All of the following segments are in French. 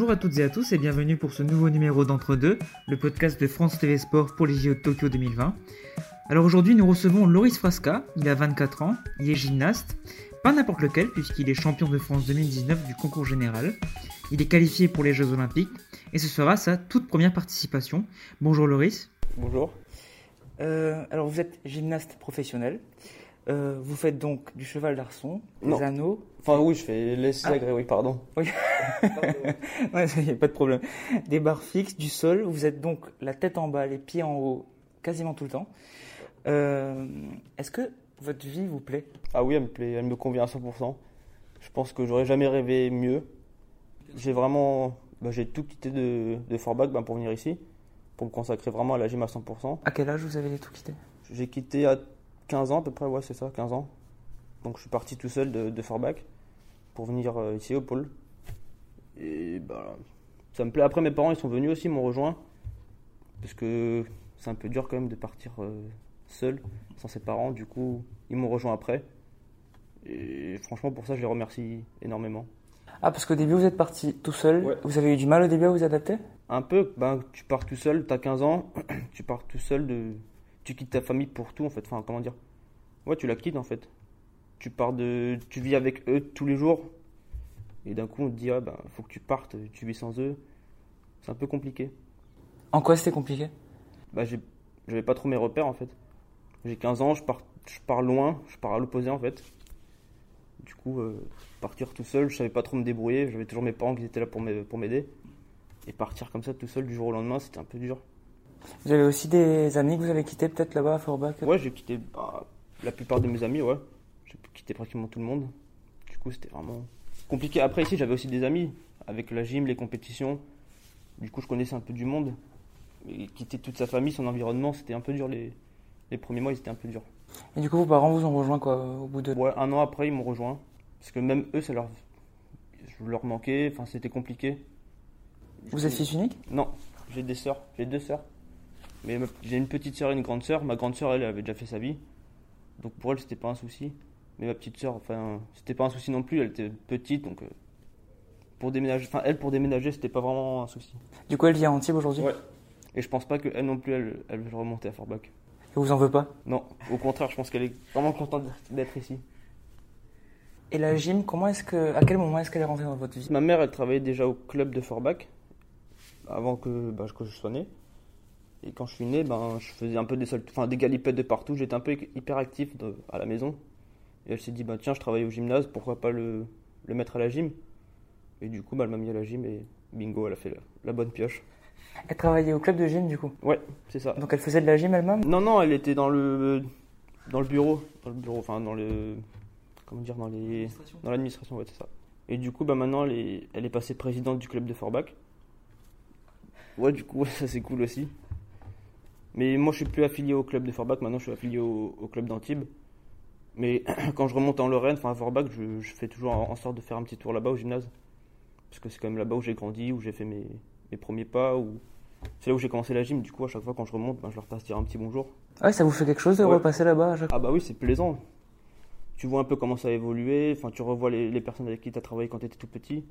Bonjour à toutes et à tous et bienvenue pour ce nouveau numéro d'Entre-deux, le podcast de France TV Sport pour les JO de Tokyo 2020. Alors aujourd'hui nous recevons Loris Frasca, il a 24 ans, il est gymnaste, pas n'importe lequel puisqu'il est champion de France 2019 du concours général. Il est qualifié pour les Jeux Olympiques et ce sera sa toute première participation. Bonjour Loris. Bonjour. Euh, alors vous êtes gymnaste professionnel. Euh, vous faites donc du cheval d'arçon, des Non. anneaux. Enfin oui, je fais les Ah. agrès, oui, pardon. Oui. ouais, ça y est, pas de problème. Des barres fixes, du sol. Vous êtes donc la tête en bas, les pieds en haut, quasiment tout le temps. Euh, Est-ce que votre vie vous plaît? Ah oui, elle me plaît, elle me convient à 100%. Je pense que j'aurais jamais rêvé mieux. J'ai vraiment, bah, j'ai tout quitté de, de Forbach bah, pour venir ici, pour me consacrer vraiment à la gym à 100%. À quel âge vous avez tout quitté J'ai quitté à 15 ans à peu près, ouais c'est ça, 15 ans. Donc je suis parti tout seul de, de Forbach pour venir euh, ici au pôle. Et bah, ça me plaît. Après mes parents ils sont venus aussi, ils m'ont rejoint. Parce que c'est un peu dur quand même de partir euh, seul, sans ses parents. Du coup, ils m'ont rejoint après. Et franchement pour ça je les remercie énormément. Ah, parce qu'au début vous êtes parti tout seul. Ouais. Vous avez eu du mal au début à vous adapter? Un peu, ben, tu pars tout seul, t'as 15 ans, tu pars tout seul, de... tu quittes ta famille pour tout en fait, enfin comment dire? Ouais, tu la quittes en fait. Tu pars de... Tu vis avec eux tous les jours, et d'un coup on te dit, ah, ben, faut que tu partes, tu vis sans eux. C'est un peu compliqué. En quoi c'était compliqué? Bah, j'ai... j'avais pas trop mes repères en fait. J'ai 15 ans, je pars, je pars loin, je pars à l'opposé en fait. Du coup, euh, partir tout seul, je savais pas trop me débrouiller, j'avais toujours mes parents qui étaient là pour m'aider- pour m'aider. Et partir comme ça tout seul du jour au lendemain, c'était un peu dur. Vous avez aussi des amis que vous avez quittés peut-être là-bas à Forbach Ouais, j'ai quitté bah, la plupart de mes amis, ouais. J'ai quitté pratiquement tout le monde. Du coup, c'était vraiment compliqué. Après, ici, j'avais aussi des amis avec la gym, les compétitions. Du coup, je connaissais un peu du monde. Mais quitter toute sa famille, son environnement, c'était un peu dur. Les, les premiers mois, ils étaient un peu durs. Et du coup vos parents vous ont rejoint quoi au bout de... Ouais, un an après, ils m'ont rejoint. Parce que même eux, ça leur, je leur manquais. Enfin, c'était compliqué. Du Vous coup- êtes fils unique? Non, j'ai des sœurs. J'ai deux sœurs. Mais ma- j'ai une petite sœur et une grande sœur. Ma grande sœur, elle, avait déjà fait sa vie. Donc pour elle, c'était pas un souci. Mais ma petite sœur, enfin, c'était pas un souci non plus. Elle était petite, donc euh, pour déménager, enfin, elle pour déménager, c'était pas vraiment un souci. Du coup elle vit à Antibes aujourd'hui Ouais. Et je pense pas qu'elle non plus, elle, elle veut remonter à Forbach. Et vous en veut pas Non, au contraire, je pense qu'elle est vraiment contente d'être ici. Et la gym, comment est-ce que, à quel moment est-ce qu'elle est rentrée dans votre vie? Ma mère, elle travaillait déjà au club de Forbach avant que, bah, que je sois né. Et quand je suis né, ben, je faisais un peu des, sol- enfin, des galipettes de partout. J'étais un peu hyper actif de- à la maison. Et elle s'est dit, bah, tiens, je travaille au gymnase, pourquoi pas le, le mettre à la gym? Et du coup, bah, elle m'a mis à la gym et bingo, elle a fait la, la bonne pioche. Elle travaillait au club de gym du coup? Ouais, c'est ça. Donc elle faisait de la gym elle-même? Non, non, elle était dans le, dans le bureau. Dans le bureau, enfin, dans le. Comment dire Dans les. Dans l'administration, ouais, c'est ça. Et du coup, bah, maintenant, elle est, elle est passée présidente du club de Forbach. Ouais, du coup, ça c'est cool aussi. Mais moi, je suis plus affilié au club de Forbach, maintenant, je suis affilié au, au club d'Antibes. Mais quand je remonte en Lorraine, enfin à Forbach, je, je fais toujours en, sorte de faire un petit tour là-bas au gymnase. Parce que c'est quand même là-bas où j'ai grandi, où j'ai fait mes, mes premiers pas, où. C'est là où j'ai commencé la gym, du coup, à chaque fois quand je remonte, ben, je leur passe dire un petit bonjour. Ouais, ça vous fait quelque chose de Ouais. repasser là-bas chaque Ah bah oui, c'est plaisant. Tu vois un peu comment ça a évolué, enfin tu revois les, les personnes avec qui tu as travaillé quand tu étais tout petit.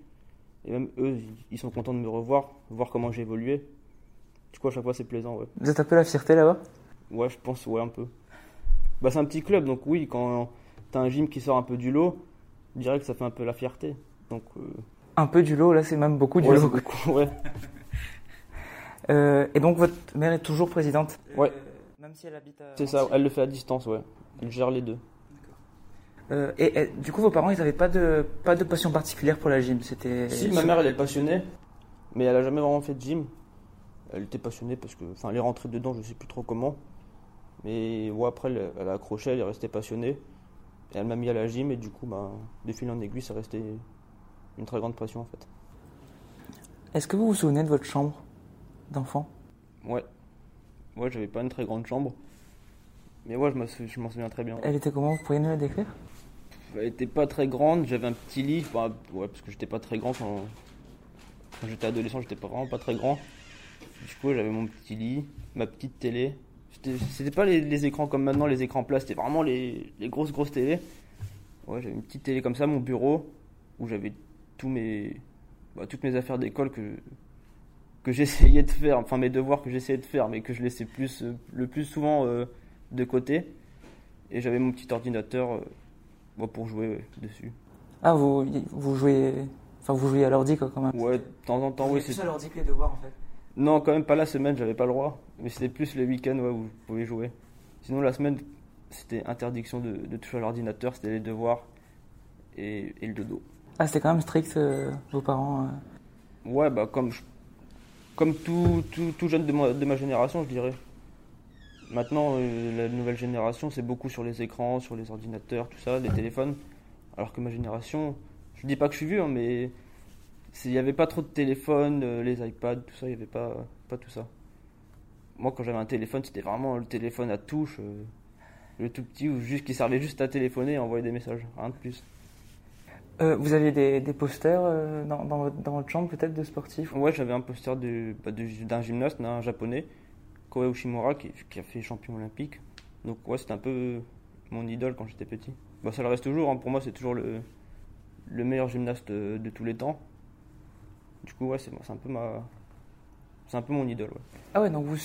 Et même eux, ils sont contents de me revoir, voir comment j'ai évolué. Du coup, à chaque fois, c'est plaisant, ouais. Vous êtes un peu la fierté là-bas? Ouais, je pense, ouais, un peu. Bah, c'est un petit club, donc oui, quand t'as un gym qui sort un peu du lot, je dirais que ça fait un peu la fierté. Donc, euh, Un peu du lot, là c'est même beaucoup du ouais, lot. beaucoup, ouais. Euh, et donc votre mère est toujours présidente? Ouais. Même si elle habite à... C'est ça, elle le fait à distance, ouais. Elle gère les deux. Euh, et, et du coup vos parents ils n'avaient pas de, pas de passion particulière pour la gym? C'était... Si, ma mère, elle est passionnée, mais elle a jamais vraiment fait de gym. Elle était passionnée parce que, enfin, elle est rentrée dedans, je sais plus trop comment. Mais ouais, après, elle, elle a accroché, elle est restée passionnée. Et elle m'a mis à la gym, et du coup, bah, de fil en aiguille, ça restait une très grande passion en fait. Est-ce que vous vous souvenez de votre chambre d'enfant? Ouais. Ouais, j'avais pas une très grande chambre. Mais ouais, je m'en souviens très bien. Elle était comment? Vous pourriez nous la décrire? Elle était pas très grande, j'avais un petit lit, ouais, parce que j'étais pas très grand quand, quand j'étais adolescent, j'étais pas vraiment pas très grand. Du coup, j'avais mon petit lit, ma petite télé. C'était c'était pas les, les écrans comme maintenant, les écrans plats, c'était vraiment les, les grosses grosses télés. Ouais, j'avais une petite télé comme ça, mon bureau, où j'avais tous mes, bah, toutes mes affaires d'école que, que j'essayais de faire, enfin mes devoirs que j'essayais de faire, mais que je laissais plus, euh, le plus souvent euh, de côté. Et j'avais mon petit ordinateur euh, bah, pour jouer ouais, dessus. Ah, vous, vous jouez. Enfin, vous jouez à l'ordi, quoi, quand même. Ouais, de temps en temps, oui. C'est c'est- à l'ordi que les devoirs, en fait. Non, quand même pas la semaine, j'avais pas le droit. Mais c'était plus les week-ends ouais, où vous pouvez jouer. Sinon, la semaine, c'était interdiction de, de toucher à l'ordinateur, c'était les devoirs et, et le dodo. Ah, c'était quand même strict, euh, vos parents. euh. Ouais, bah comme, je- comme tout, tout, tout jeune de ma, de ma génération, je dirais. Maintenant, euh, la nouvelle génération, c'est beaucoup sur les écrans, sur les ordinateurs, tout ça, les téléphones. Alors que ma génération, je dis pas que je suis vieux, hein, mais il n'y avait pas trop de téléphones, euh, les iPads, tout ça, il n'y avait pas, pas tout ça. Moi, quand j'avais un téléphone, c'était vraiment le téléphone à touche, euh, le tout petit, ou juste, qui servait juste à téléphoner et envoyer des messages, rien de plus. Euh, vous aviez des, des posters euh, dans, dans, votre, dans votre chambre, peut-être, de sportifs? Ouais, j'avais un poster bah, d'un gymnaste, d'un japonais, Koei Ushimura, qui, qui a fait champion olympique. Donc, ouais, c'était un peu mon idole quand j'étais petit. Bah, ça le reste toujours, hein. pour moi, c'est toujours le, le meilleur gymnaste de, de tous les temps. Du coup, ouais, c'est un peu ma. C'est un peu mon idole, ouais. Ah ouais, donc vous,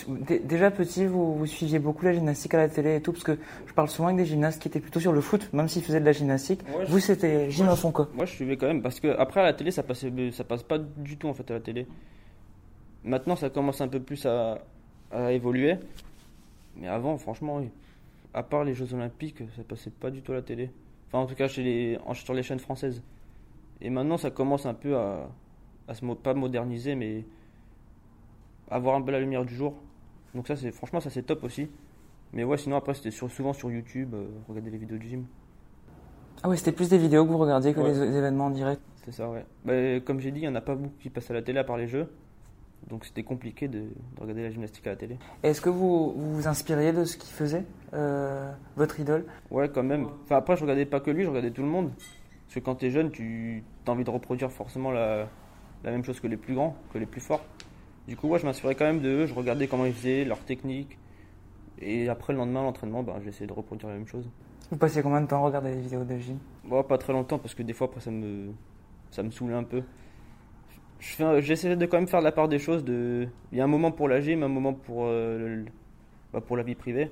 déjà petit, vous, vous suiviez beaucoup la gymnastique à la télé et tout, parce que je parle souvent avec des gymnastes qui étaient plutôt sur le foot, même s'ils faisaient de la gymnastique. Ouais, Vous, c'était gym à fond, quoi. Moi, je suivais quand même parce que après à la télé, ça passait, ça passe pas du tout en fait à la télé. Maintenant, ça commence un peu plus à, à évoluer, mais avant, franchement, oui. à part les Jeux Olympiques, ça passait pas du tout à la télé. Enfin, en tout cas, chez les, en- sur les chaînes françaises. Et maintenant, ça commence un peu à, à se mo- pas moderniser, mais à voir un peu la lumière du jour. Donc ça, c'est franchement, ça c'est top aussi. Mais ouais, sinon après, c'était sur- souvent sur YouTube, euh, regarder les vidéos du gym. Ah ouais, c'était plus des vidéos que vous regardiez que Ouais. les, les événements en direct. C'est ça, ouais. Bah, comme j'ai dit, il n'y en a pas beaucoup qui passent à la télé à part les jeux. Donc c'était compliqué de, de regarder la gymnastique à la télé. Est-ce que vous, vous vous inspiriez de ce qu'il faisait, euh, votre idole? Ouais, quand même. Enfin, après, je regardais pas que lui, je regardais tout le monde. Parce que quand t'es jeune, tu as envie de reproduire forcément la, la même chose que les plus grands, que les plus forts. Du coup, ouais, je m'inspirais quand même de eux, je regardais comment ils faisaient, leur technique. Et après, le lendemain, l'entraînement, ben, j'essayais de reproduire la même chose. Vous passiez combien de temps à regarder les vidéos de gym Bon, pas très longtemps parce que des fois après ça me ça me saoulait un peu. Je fais- J'essayais de quand même faire la part des choses. De... Il y a un moment pour la gym, un moment pour, euh, le- bah, pour la vie privée.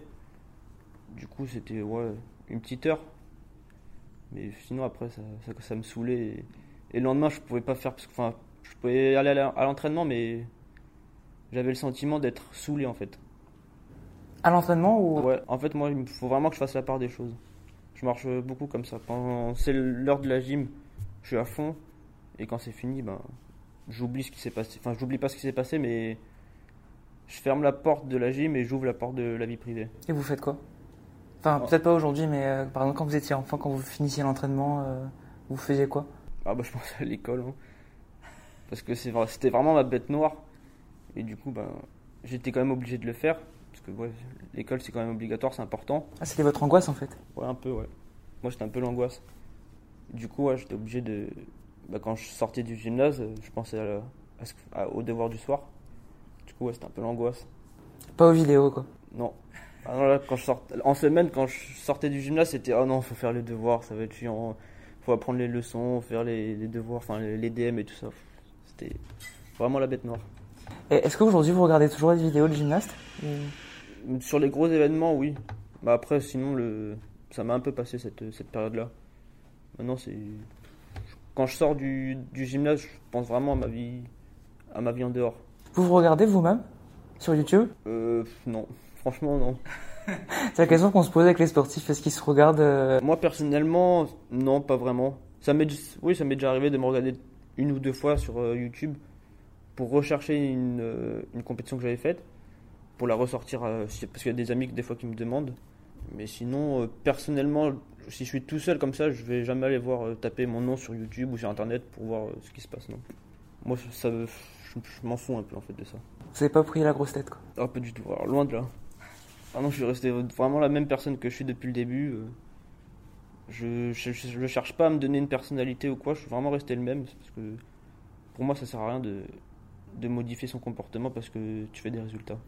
Du coup, c'était ouais, une petite heure. Mais sinon, après, ça, ça, ça me saoulait. Et, et le lendemain, je pouvais pas faire. Parce que, je pouvais aller à l'entraînement, mais j'avais le sentiment d'être saoulé en fait. À l'entraînement ou Ouais, en fait, moi, il faut vraiment que je fasse la part des choses. Je marche beaucoup comme ça. Quand c'est l'heure de la gym, je suis à fond. Et quand c'est fini, ben, j'oublie ce qui s'est passé. Enfin, j'oublie pas ce qui s'est passé, mais je ferme la porte de la gym et j'ouvre la porte de la vie privée. Et vous faites quoi? Enfin, Oh. peut-être pas aujourd'hui, mais euh, par exemple, quand vous étiez enfant, quand vous finissiez l'entraînement, euh, vous faisiez quoi? Ah, bah, je pense à l'école. hein. Parce que c'était vraiment ma bête noire. Et du coup, ben, j'étais quand même obligé de le faire. Parce que ouais, l'école, c'est quand même obligatoire, c'est important. Ah, c'était votre angoisse en fait? Ouais, un peu, ouais. Moi, j'étais un peu l'angoisse. Du coup, ouais, j'étais obligé de. Bah, quand je sortais du gymnase, je pensais à la- à ce- à- au devoir du soir. Du coup, ouais, c'était un peu l'angoisse. Pas aux vidéos quoi. Non. Ah non, là, quand je sortais, en semaine, quand je sortais du gymnase, c'était oh non, faut faire les devoirs, ça va être chiant. Faut apprendre les leçons, faire les, les devoirs, enfin les, les DM et tout ça. C'était vraiment la bête noire. Est-ce qu'aujourd'hui vous regardez toujours les vidéos de gymnastes Ou- Sur les gros événements, oui. Bah après, sinon, le... ça m'a un peu passé cette, cette période-là. Maintenant, c'est. Quand je sors du, du gymnase, je pense vraiment à ma vie, à ma vie en dehors. Vous vous regardez vous-même sur YouTube? Euh, non. Franchement, non. C'est la question qu'on se pose avec les sportifs. Est-ce qu'ils se regardent euh, Moi, personnellement, non, pas vraiment. Ça m'est, oui, ça m'est déjà arrivé de me regarder une ou deux fois sur euh, YouTube pour rechercher une, euh, une compétition que j'avais faite, pour la ressortir, euh, parce qu'il y a des amis des fois qui me demandent. Mais sinon, personnellement, si je suis tout seul comme ça, je vais jamais aller voir taper mon nom sur YouTube ou sur Internet pour voir ce qui se passe. Non. Moi, ça, je, je m'en fous un peu en fait de ça. Vous avez pas pris la grosse tête quoi. Ah, pas du tout. Alors, loin de là. Ah non, je suis resté vraiment la même personne que je suis depuis le début. Je, je, je, cherche pas à me donner une personnalité ou quoi, je suis vraiment resté le même. Parce que pour moi, ça sert à rien de, de modifier son comportement parce que tu fais des résultats.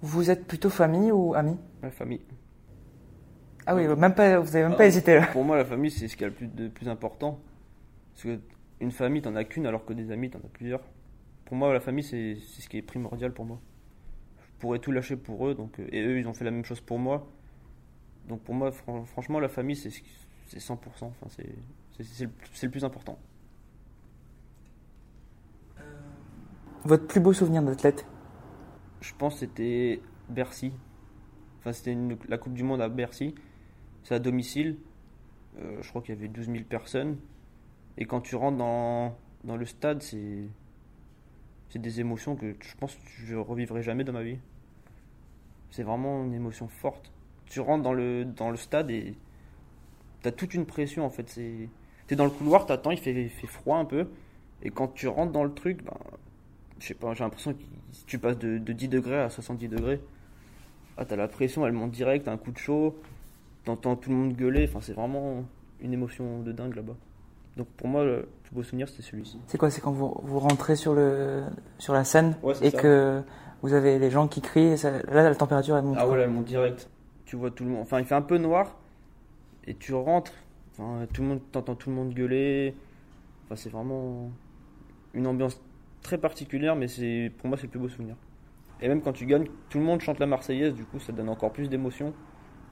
Vous êtes plutôt famille ou amis? La famille. Ah oui, même pas, vous avez même Ah. pas hésité là. Pour moi, la famille, c'est ce qui est le plus, de plus important. Parce que une famille, t'en as qu'une, alors que des amis, t'en as plusieurs. Pour moi, la famille, c'est ce qui est primordial pour moi. Je pourrais tout lâcher pour eux, donc, euh, et eux, ils ont fait la même chose pour moi. Donc pour moi, fran- franchement, la famille, c'est ce qui- c'est 100%. Enfin, c'est c'est- le, c'est le plus important. Votre plus beau souvenir d'athlète? Je pense que c'était Bercy. Enfin, c'était la Coupe du Monde à Bercy. C'est à domicile. Euh, je crois qu'il y avait 12 000 personnes. Et quand tu rentres dans, dans le stade, c'est c'est des émotions que je pense que je revivrai jamais dans ma vie. C'est vraiment une émotion forte. Tu rentres dans le, dans le stade et t'as toute une pression en fait. C'est T'es dans le couloir, t'attends, il fait, il fait froid un peu. Et quand tu rentres dans le truc, ben, je sais pas, j'ai l'impression que tu passes de, de 10 degrés à 70 degrés. Ah, t'as la pression, elle monte direct, t'as un coup de chaud, t'entends tout le monde gueuler, enfin, c'est vraiment une émotion de dingue là-bas. Donc pour moi, le plus beau souvenir, c'était celui-ci. C'est quoi C'est quand vous, vous rentrez sur, le, sur la scène Ouais, et ça. que vous avez les gens qui crient. Et ça- là, la température, elle monte. Ah ouais, elle monte direct. Tu vois tout le monde, enfin, il fait un peu noir, et tu rentres, enfin, tout le monde, t'entends tout le monde gueuler. Enfin, c'est vraiment une ambiance très particulière, mais c'est pour moi, c'est le plus beau souvenir. Et même quand tu gagnes, tout le monde chante la Marseillaise, du coup, ça donne encore plus d'émotion.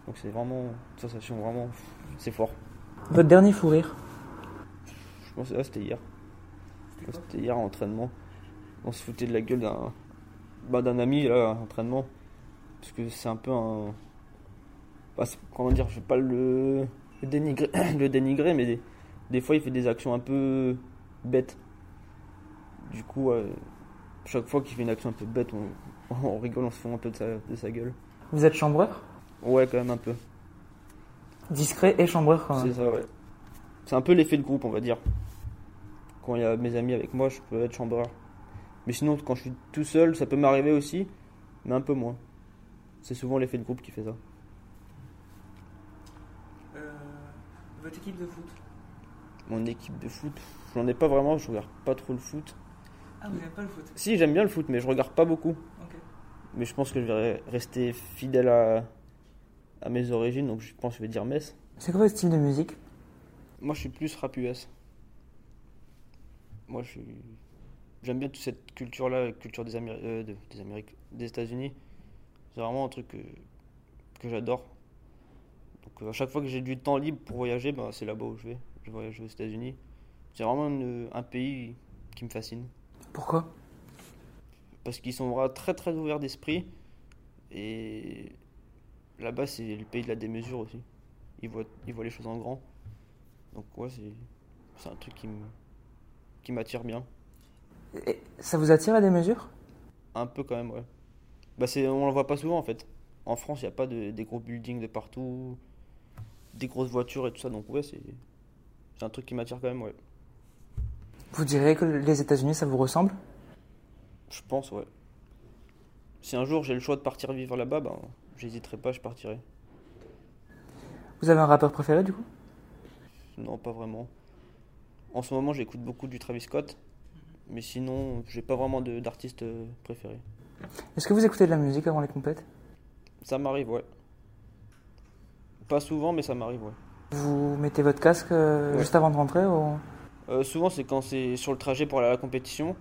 Donc c'est vraiment une sensation vraiment, c'est fort. Votre dernier fou rire Je pense que là, c'était hier. C'était hier à entraînement. On se foutait de la gueule d'un bah, d'un ami là, à entraînement. Parce que c'est un peu un. Bah, c'est- comment dire, je vais pas le, le dénigrer, le dénigrer, mais des, des fois il fait des actions un peu bêtes. Du coup, euh, chaque fois qu'il fait une action un peu bête, on, on rigole, on se fout un peu de sa, de sa gueule. Vous êtes chambreur? Ouais, quand même un peu. Discret et chambreur quand C'est même. ça, ouais. C'est un peu l'effet de groupe, on va dire. Quand il y a mes amis avec moi, je peux être chambreur. Mais sinon, quand je suis tout seul, ça peut m'arriver aussi, mais un peu moins. C'est souvent l'effet de groupe qui fait ça. Votre équipe de foot Mon équipe de foot, j'en ai pas vraiment, je regarde pas trop le foot. Ah, vous n'aimez pas le foot Si, j'aime bien le foot, mais je regarde pas beaucoup. Mais je pense que je vais rester fidèle à, à mes origines, donc je pense que je vais dire Metz. C'est quoi votre style de musique? Moi, je suis plus rap US. Moi, je suis... J'aime bien toute cette culture-là, la culture des, Améri- euh, de- des Amériques, des États-Unis. C'est vraiment un truc que, que j'adore. Donc, à chaque fois que j'ai du temps libre pour voyager, ben, c'est là-bas où je vais. Je voyage aux États-Unis. C'est vraiment une- un pays qui me fascine. Pourquoi? Parce qu'ils sont vraiment très très ouverts d'esprit. Et là-bas, c'est le pays de la démesure aussi. Ils voient, ils voient les choses en grand. Donc, ouais, c'est, un truc qui, m'attire bien. Et Ça vous attire à des mesures Un peu quand même, ouais. Bah, on le voit pas souvent en fait. En France, il n'y a pas de, des gros buildings de partout, des grosses voitures et tout ça. Donc, ouais, c'est, c'est un truc qui m'attire quand même, ouais. Vous diriez que les États-Unis, ça vous ressemble? Je pense, ouais. Si un jour j'ai le choix de partir vivre là-bas, ben, j'hésiterai pas, je partirai. Vous avez un rappeur préféré du coup? Non, pas vraiment. En ce moment, j'écoute beaucoup du Travis Scott. Mais sinon, j'ai pas vraiment de- d'artiste euh, préféré. Est-ce que vous écoutez de la musique avant les compètes? Ça m'arrive, ouais. Pas souvent, mais ça m'arrive, ouais. Vous mettez votre casque euh, Ouais. juste avant de rentrer ou... Euh, souvent, c'est quand c'est sur le trajet pour aller à la compétition.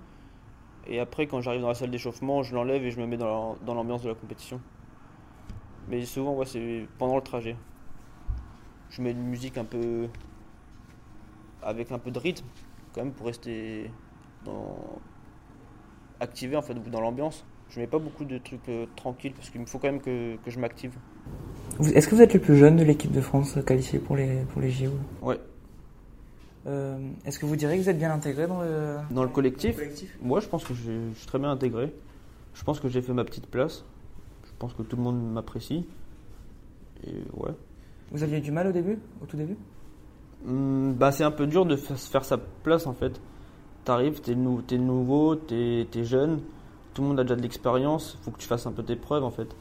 Et après, quand j'arrive dans la salle d'échauffement, je l'enlève et je me mets dans la- dans l'ambiance de la compétition. Mais souvent, ouais, c'est pendant le trajet. Je mets une musique un peu. avec un peu de rythme, quand même, pour rester dans. activé en fait, dans l'ambiance. Je mets pas beaucoup de trucs euh, tranquilles parce qu'il me faut quand même que, que je m'active. Est-ce que vous êtes le plus jeune de l'équipe de France qualifiée pour les, pour les JO Ouais. Euh, Est-ce que vous diriez que vous êtes bien intégré dans le, Dans le collectif, collectif Moi, je pense que je, je suis très bien intégré. Je pense que j'ai fait ma petite place. Je pense que tout le monde m'apprécie. Et ouais. Vous aviez du mal au début, au tout début? Hum, bah, c'est un peu dur de se faire sa place en fait. T'arrives, t'es, nou- t'es nouveau, t'es, t'es jeune. Tout le monde a déjà de l'expérience. Faut que tu fasses un peu tes preuves en fait.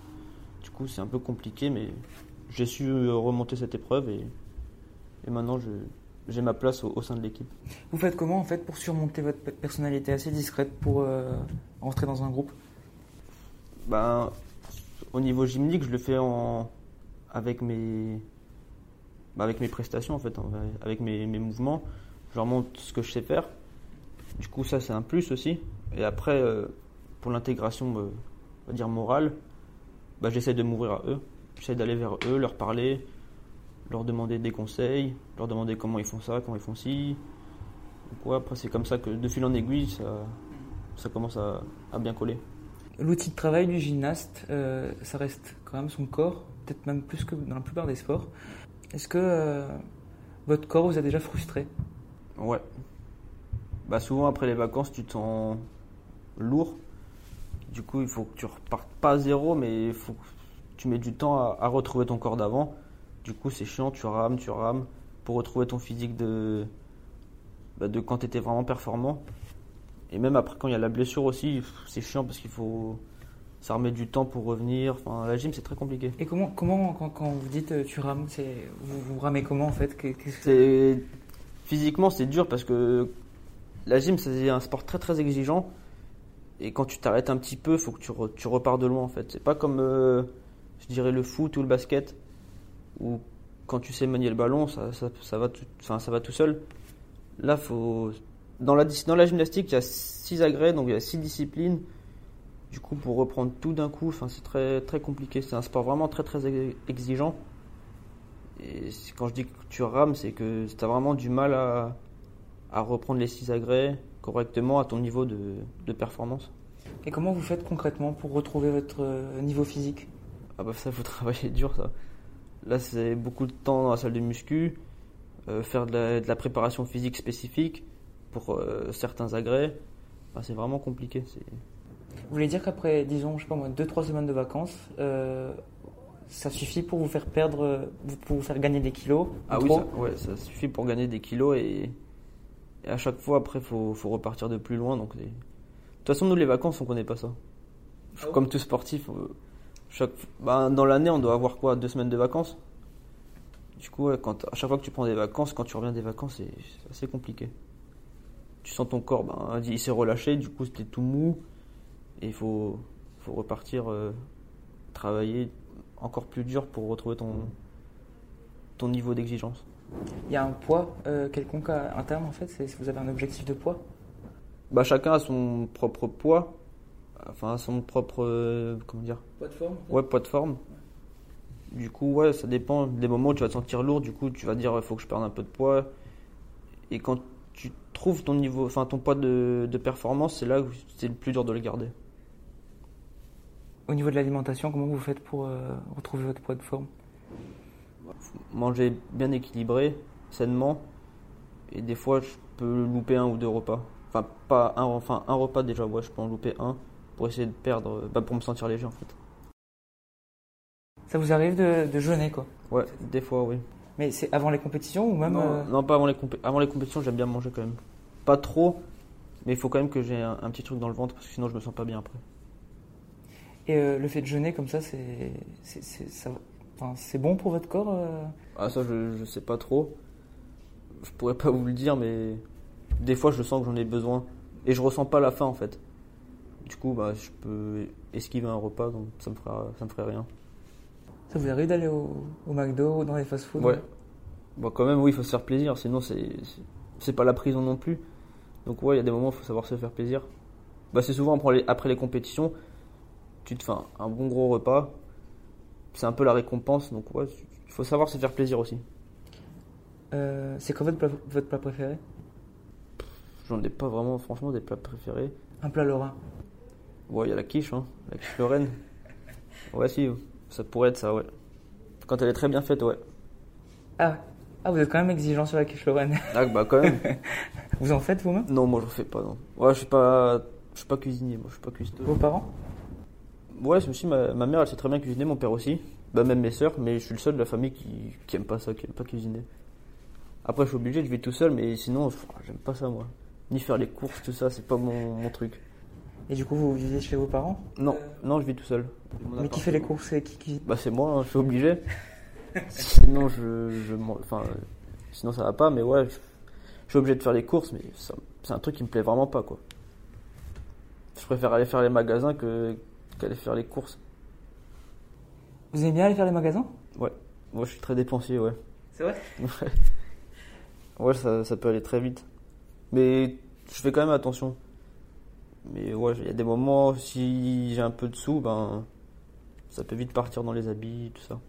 Du coup, c'est un peu compliqué, mais j'ai su euh, remonter cette épreuve et, et maintenant j'ai ma place au, au sein de l'équipe. Vous faites comment en fait pour surmonter votre pe- personnalité assez discrète pour euh, entrer dans un groupe? Ben, au niveau gymnique, je le fais en, avec, mes, bah, avec mes prestations, en fait, en- avec mes, mes mouvements. je leur montre ce que je sais faire. Du coup, ça, c'est un plus aussi. Et après, euh, pour l'intégration, euh, on va dire morale, bah, j'essaie de m'ouvrir à eux. J'essaie d'aller vers eux, leur parler, leur demander des conseils, leur demander comment ils font ça, comment ils font ci. Après, c'est comme ça que de fil en aiguille, ça, ça commence à, à bien coller. L'outil de travail du gymnaste, euh, ça reste quand même son corps, peut-être même plus que dans la plupart des sports. Est-ce que euh, votre corps vous a déjà frustré? Ouais. Bah souvent après les vacances, tu te sens lourd. Du coup, il faut que tu repartes pas à zéro, mais il faut que tu mets du temps à, à retrouver ton corps d'avant. Du coup, c'est chiant, tu rames, tu rames pour retrouver ton physique de, bah, de quand tu étais vraiment performant. Et même après, quand il y a la blessure aussi, c'est chiant parce qu'il faut. Ça remet du temps pour revenir. Enfin, la gym, c'est très compliqué. Et comment, comment quand, quand vous dites euh, tu rames, vous, vous ramez comment en fait? Physiquement c'est dur parce que la gym c'est un sport très très exigeant et quand tu t'arrêtes un petit peu, faut que tu, re- tu repars de loin en fait. C'est pas comme euh, je dirais le foot ou le basket où quand tu sais manier le ballon, ça, va tout, seul. Là, faut dans la gymnastique, il y a six agrès donc il y a six disciplines. Du coup, pour reprendre tout d'un coup, c'est très très compliqué. C'est un sport vraiment très très ex- exigeant. Et quand je dis que tu rames, c'est que tu as vraiment du mal à, à reprendre les six agrès correctement à ton niveau de, de performance. Et comment vous faites concrètement pour retrouver votre euh, niveau physique? Ah bah ça, faut travailler dur ça. Là, c'est beaucoup de temps dans la salle de muscu, euh, faire de la, de la préparation physique spécifique pour euh, certains agrès. Enfin, c'est vraiment compliqué. c'est- Vous voulez dire qu'après, disons, je sais pas moi, 2-3 semaines de vacances, euh, ça suffit pour vous faire perdre, pour vous faire gagner des kilos? Ah ou oui, ça, ouais, ça suffit pour gagner des kilos et, et à chaque fois après faut, faut repartir de plus loin. Donc de toute façon nous les vacances on connaît pas ça. Ah Comme tout sportif, euh, chaque, bah, dans l'année on doit avoir quoi deux semaines de vacances? Du coup ouais, quand, à chaque fois que tu prends des vacances, quand tu reviens des vacances c'est assez compliqué. Tu sens ton corps, ben, il s'est relâché, du coup c'était tout mou et il faut, faut repartir euh, travailler encore plus dur pour retrouver ton, ton niveau d'exigence. Il y a un poids euh, quelconque à un terme en fait c'est si vous avez un objectif de poids? Bah, chacun a son propre poids, enfin son propre euh, comment dire, Poids de forme ouais poids de forme. Du coup ouais ça dépend des moments où tu vas te sentir lourd, du coup tu vas dire il faut que je perde un peu de poids. Et quand tu trouves ton niveau, enfin ton poids de, de performance, c'est là où c'est le plus dur de le garder. Au niveau de l'alimentation, comment vous faites pour euh, retrouver votre poids de forme? Manger bien équilibré, sainement, et des fois je peux louper un ou deux repas. Enfin pas un, enfin un repas déjà, ouais je peux en louper un pour essayer de perdre, bah, pour me sentir léger en fait. Ça vous arrive de, de jeûner quoi? Ouais des fois oui. Mais c'est avant les compétitions ou même non, euh, non, pas avant les, compé- avant les compétitions, j'aime bien manger quand même. Pas trop, mais il faut quand même que j'ai un, un petit truc dans le ventre parce que sinon je me sens pas bien après. Et euh, le fait de jeûner comme ça, c'est ça- enfin, c'est bon pour votre corps euh Ah, ça, je, je sais pas trop. Je pourrais pas vous le dire, mais des fois je sens que j'en ai besoin et je ressens pas la faim en fait. Du coup, bah, je peux esquiver un repas, donc ça me fera, ça me ferait rien. Ça vous arrive d'aller au, au McDo ou dans les fast-food Ouais. Bon, quand même, oui, il faut se faire plaisir, sinon c'est pas la prison non plus. Donc ouais, il y a des moments où il faut savoir se faire plaisir. Bah, c'est souvent après les, après les compétitions, tu te fais un bon gros repas. C'est un peu la récompense, donc ouais, il faut savoir se faire plaisir aussi. Euh, c'est quoi votre plat, votre plat préféré? J'en ai pas vraiment, franchement, des plats préférés. Un plat lorrain. Ouais, il y a la quiche, hein, la quiche Lorraine. Ouais, si, ça pourrait être ça, ouais. Quand elle est très bien faite, ouais. Ah, ah, vous êtes quand même exigeant sur la quiche lorraine. Ah, bah quand même. Vous en faites vous-même? Non, moi, je fais pas, non. Ouais, je suis pas, je suis pas cuisinier, moi, je suis pas cuisinier. Vos parents? Ouais, c'est aussi ma, ma mère, elle sait très bien cuisiner, mon père aussi. Bah, même mes sœurs, mais je suis le seul de la famille qui, qui aime pas ça, qui aime pas cuisiner. Après, je suis obligé, je vis tout seul, mais sinon, j'aime pas ça, moi. Ni faire les courses, tout ça, c'est pas mon, mon truc. Et du coup, vous vivez chez vos parents? Non, non, je vis tout seul. Mais qui fait les courses et qui cuisine Bah, c'est moi, hein, je suis obligé. sinon, je, je, enfin, euh, sinon, ça va pas, mais ouais, je, je suis obligé de faire les courses, mais c'est un truc qui me plaît vraiment pas, quoi. Je préfère aller faire les magasins que, qu'aller faire les courses. Vous aimez bien aller faire les magasins? Moi, je suis très dépensier, ouais. C'est vrai? Ouais. Ouais, ça, ça peut aller très vite. Mais je fais quand même attention. Mais ouais, il y a des moments, si j'ai un peu de sous, ben, ça peut vite partir dans les habits, tout ça.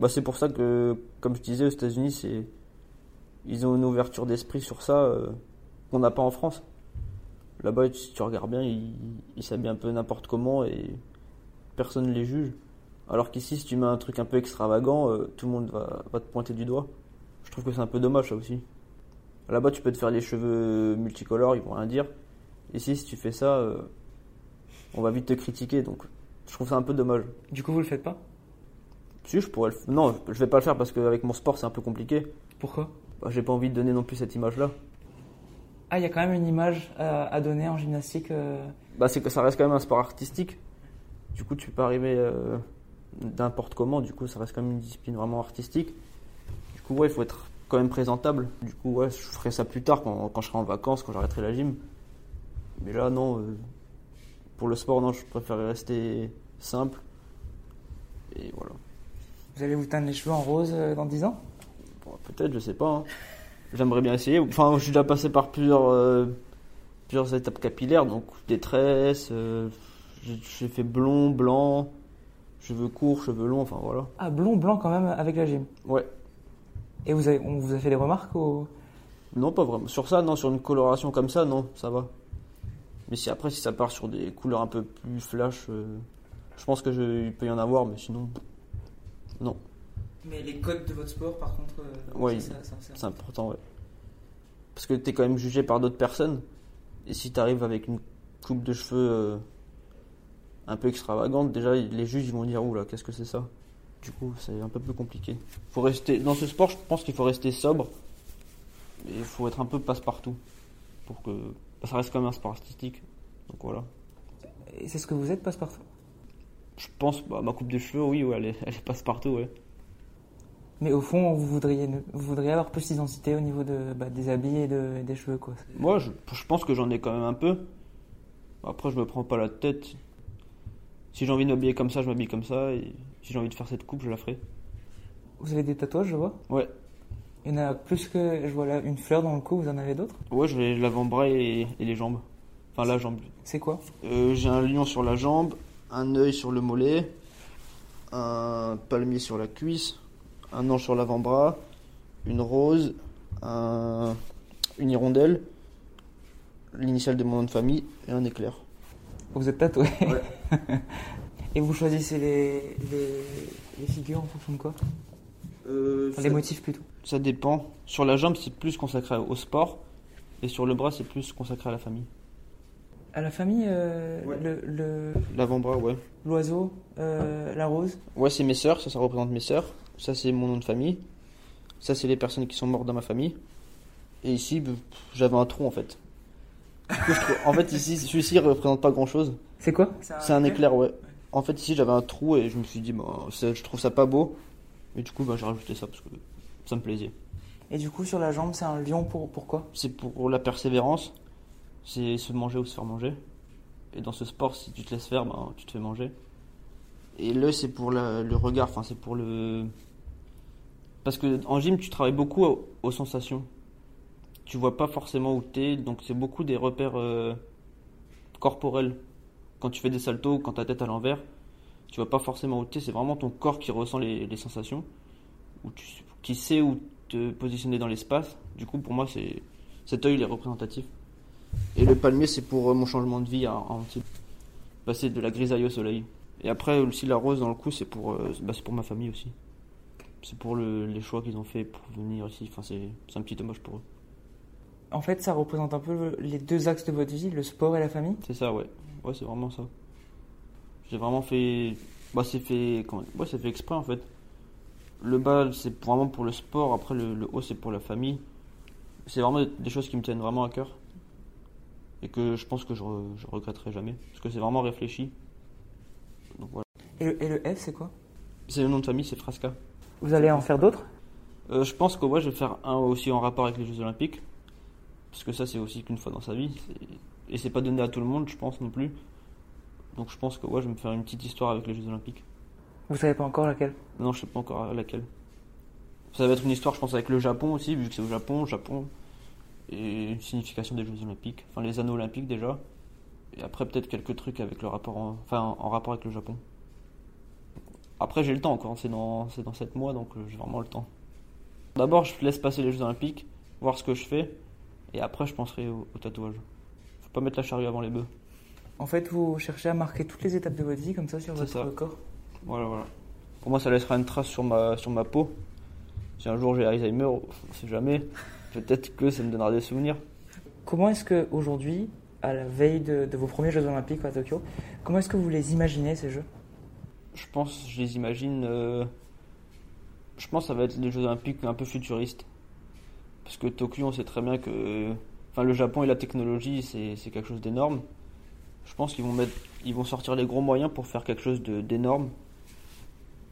Bah, c'est pour ça que, comme je disais, aux États-Unis, c'est, ils ont une ouverture d'esprit sur ça euh, qu'on n'a pas en France. Là-bas, si tu regardes bien, ils ils s'habillent un peu n'importe comment et personne ne les juge. Alors qu'ici, si tu mets un truc un peu extravagant, euh, tout le monde va, va te pointer du doigt. Je trouve que c'est un peu dommage ça aussi. Là-bas, tu peux te faire les cheveux multicolores, ils vont rien dire. Ici, si tu fais ça, euh, on va vite te critiquer. Donc, je trouve ça un peu dommage. Du coup, vous le faites pas? Si, je pourrais le f- Non, je vais pas le faire parce qu'avec mon sport, c'est un peu compliqué. Pourquoi? Bah, J'ai pas envie de donner non plus cette image-là. Ah, il y a quand même une image à, à donner en gymnastique. euh, Bah, c'est que ça reste quand même un sport artistique. Du coup, tu peux arriver euh, n'importe comment. Du coup, ça reste quand même une discipline vraiment artistique. Du coup, ouais, il faut être quand même présentable. Du coup, ouais, je ferai ça plus tard quand, quand je serai en vacances, quand j'arrêterai la gym. Mais là, non. euh, pour le sport, non, je préfère rester simple. Et voilà. Vous allez vous teindre les cheveux en rose euh, dans 10 ans? Bon, Peut-être, je sais pas. hein. J'aimerais bien essayer. Enfin, je suis déjà passé par plusieurs, euh, plusieurs étapes capillaires, donc des tresses. euh, j'ai fait blond, blanc, cheveux courts, cheveux longs, enfin voilà. Ah, blond, blanc quand même avec la gym. Ouais. Et vous avez, on vous a fait des remarques au... Non, pas vraiment. Sur ça, non. Sur une coloration comme ça, non, ça va. Mais si après, si ça part sur des couleurs un peu plus flash, euh, je pense que je, il peut y en avoir, mais sinon, non. Mais les codes de votre sport, par contre, euh, Ouais, C'est important, ouais. Parce que t'es quand même jugé par d'autres personnes. Et si t'arrives avec une coupe de cheveux euh, un peu extravagante, déjà les juges ils vont dire oula, qu'est-ce que c'est ça? Du coup, c'est un peu plus compliqué. Faut rester dans ce sport, je pense qu'il faut rester sobre. Et il faut être un peu passe-partout pour que ça reste quand même un sport artistique. Donc voilà. Et c'est ce que vous êtes, passe-partout? Je pense bah, ma coupe de cheveux, oui, ouais, elle, est, elle est passe-partout, ouais. Mais au fond, vous voudriez, vous voudriez avoir plus d'identité au niveau de, bah, des habits et, de- et des cheveux, quoi. Moi, je, je pense que j'en ai quand même un peu. Après, je me prends pas la tête. Si j'ai envie de m'habiller comme ça, je m'habille comme ça. Et si j'ai envie de faire cette coupe, je la ferai. Vous avez des tatouages, je vois Ouais. Il y en a plus que. Je vois là une fleur dans le cou, vous en avez d'autres? Ouais, je l'avant-bras et, et les jambes. Enfin, la jambe. C'est quoi? Euh, j'ai un lion sur la jambe, un œil sur le mollet, un palmier sur la cuisse, un ange sur l'avant-bras, une rose, un- une hirondelle, l'initiale de mon nom de famille et un éclair. Vous êtes tatoué Ouais. Et vous choisissez les, les, les figures en fonction de quoi Enfin, Les motifs plutôt. Ça dépend. Sur la jambe, c'est plus consacré au sport. Et sur le bras, c'est plus consacré à la famille. À la famille, euh, Ouais. le- le- L'avant-bras, ouais. l'oiseau, euh, la rose. Ouais, c'est mes sœurs. Ça, ça représente mes sœurs. Ça, c'est mon nom de famille. Ça, c'est les personnes qui sont mortes dans ma famille. Et ici, j'avais un trou, en fait. Je trouve- En fait, ici, celui-ci représente pas grand-chose. C'est quoi C'est un éclair, ouais. En fait, ici, j'avais un trou et je me suis dit, bah, je trouve ça pas beau. Et du coup, bah, j'ai rajouté ça parce que ça me plaisait. Et du coup, sur la jambe, c'est un lion pour pourquoi C'est pour la persévérance, c'est se manger ou se faire manger. Et dans ce sport, si tu te laisses faire, ben, tu te fais manger. Et l'œil, c'est pour la- le regard, enfin, c'est pour le. Parce que en gym, tu travailles beaucoup aux, aux sensations. Tu vois pas forcément où t'es, donc c'est beaucoup des repères euh, corporels. Quand tu fais des saltos, quand ta tête à l'envers, tu vois pas forcément où t'es, c'est vraiment ton corps qui ressent les, sensations, où tu, qui sait où te positionner dans l'espace. Du coup, pour moi, c'est cet œil il est représentatif. Et le palmier, c'est pour euh, mon changement de vie en entier. Passer de la grisaille au soleil. Et après, aussi la rose dans le cou, c'est pour, euh, bah, pour ma famille aussi. C'est pour le- les choix qu'ils ont fait pour venir ici. Enfin, c'est un petit hommage pour eux. En fait, ça représente un peu le- les deux axes de votre vie, le sport et la famille. C'est ça, ouais. Ouais, c'est vraiment ça. J'ai vraiment fait. Bah, c'est fait. Comment... Ouais, c'est fait exprès en fait. Le bas, c'est vraiment pour le sport. Après, le, le haut, c'est pour la famille. C'est vraiment des choses qui me tiennent vraiment à cœur. Et que je pense que je, re- je regretterai jamais. Parce que c'est vraiment réfléchi. Donc voilà. Et le, et le F, c'est quoi? C'est le nom de famille, c'est Frasca. Vous allez en faire d'autres? Euh, je pense que ouais, je vais faire un aussi en rapport avec les Jeux Olympiques. Parce que ça, c'est aussi qu'une fois dans sa vie. Et c'est pas donné à tout le monde, je pense non plus. Donc je pense que ouais, je vais me faire une petite histoire avec les Jeux Olympiques. Vous savez pas encore laquelle? Non, je sais pas encore laquelle. Ça va être une histoire, je pense, avec le Japon aussi, vu que c'est au Japon, Japon, et une signification des Jeux Olympiques, enfin les anneaux olympiques déjà. Et après, peut-être quelques trucs avec le rapport en, enfin, en rapport avec le Japon. Après, j'ai le temps encore, c'est dans, c'est dans 7 mois, donc euh, j'ai vraiment le temps. D'abord, je laisse passer les Jeux Olympiques, voir ce que je fais, et après, je penserai au, au tatouage. Faut pas mettre la charrue avant les bœufs. En fait, vous cherchez à marquer toutes les étapes de votre vie comme ça sur votre ça. corps Voilà, voilà. Pour moi, ça laissera une trace sur ma, sur ma peau. Si un jour j'ai Alzheimer, on sait jamais, peut-être que ça me donnera des souvenirs. Comment est-ce que aujourd'hui, à la veille de, de vos premiers Jeux Olympiques à Tokyo, comment est-ce que vous les imaginez ces Jeux? Je pense, je les imagine. euh, je pense que ça va être des Jeux Olympiques un peu futuristes. Parce que Tokyo, on sait très bien que. Enfin, le Japon et la technologie, c'est quelque chose d'énorme. Je pense qu'ils vont mettre, ils vont sortir les gros moyens pour faire quelque chose d'énorme.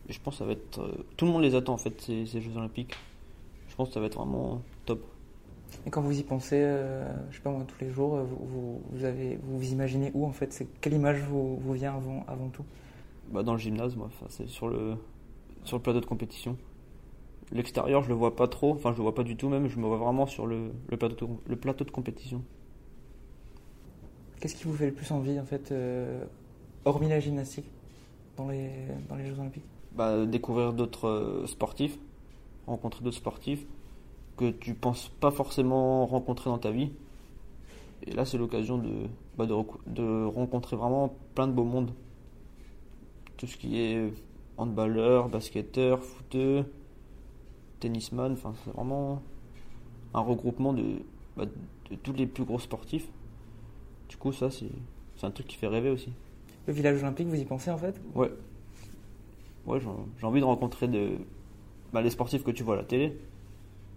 Et je pense que ça va être. euh, tout le monde les attend en fait, ces, ces Jeux Olympiques. Je pense que ça va être vraiment top. Et quand vous y pensez, euh, je sais pas moi, tous les jours, euh, vous, vous, vous avez, vous vous imaginez où en fait? C'est quelle image vous, vous vient avant, avant tout? Bah, dans le gymnase, moi, enfin, c'est sur le, sur le plateau de compétition. L'extérieur, je le vois pas trop, enfin, je le vois pas du tout même, je me vois vraiment sur le, le, plateau, de- le plateau de compétition. Qu'est-ce qui vous fait le plus envie en fait, euh, hormis la gymnastique, dans les, dans les Jeux Olympiques? Bah, découvrir d'autres euh, sportifs, rencontrer d'autres sportifs que tu penses pas forcément rencontrer dans ta vie. Et là, c'est l'occasion de, bah, de rencontrer vraiment plein de beaux mondes. Tout ce qui est handballeur, basketteur, footeux, tennisman, enfin, c'est vraiment un regroupement de, bah, de tous les plus gros sportifs. Du coup, ça, c'est c'est un truc qui fait rêver aussi. Le village olympique, vous y pensez en fait? Ouais. Ouais, j'ai envie de rencontrer de, bah, les sportifs que tu vois à la télé.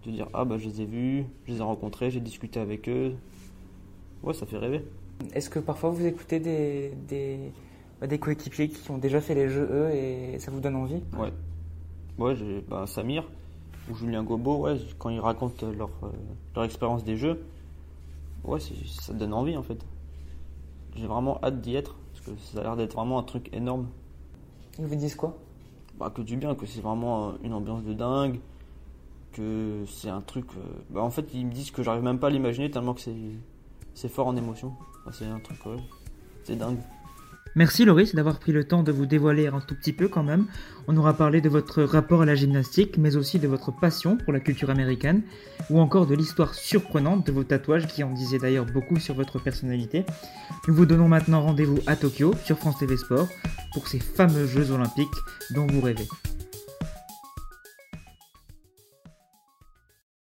De dire, ah bah je les ai vus, je les ai rencontrés, j'ai discuté avec eux. Ouais, ça fait rêver. Est-ce que parfois vous écoutez des, des, bah, des coéquipiers qui ont déjà fait les Jeux eux et ça vous donne envie? Ouais. Ouais, j'ai bah, Samir ou Julien Gobot, ouais, quand ils racontent leur, euh, leur expérience des jeux, ouais, ça donne envie en fait. J'ai vraiment hâte d'y être, parce que ça a l'air d'être vraiment un truc énorme. Ils vous disent quoi? Bah, que du bien, que c'est vraiment euh, une ambiance de dingue, que c'est un truc. euh, bah, en fait, ils me disent que j'arrive même pas à l'imaginer tellement que c'est, c'est fort en émotion. C'est un truc, ouais, c'est dingue. Merci Loris d'avoir pris le temps de vous dévoiler un tout petit peu quand même. On aura parlé de votre rapport à la gymnastique, mais aussi de votre passion pour la culture américaine, ou encore de l'histoire surprenante de vos tatouages qui en disaient d'ailleurs beaucoup sur votre personnalité. Nous vous donnons maintenant rendez-vous à Tokyo sur France TV Sport pour ces fameux Jeux olympiques dont vous rêvez.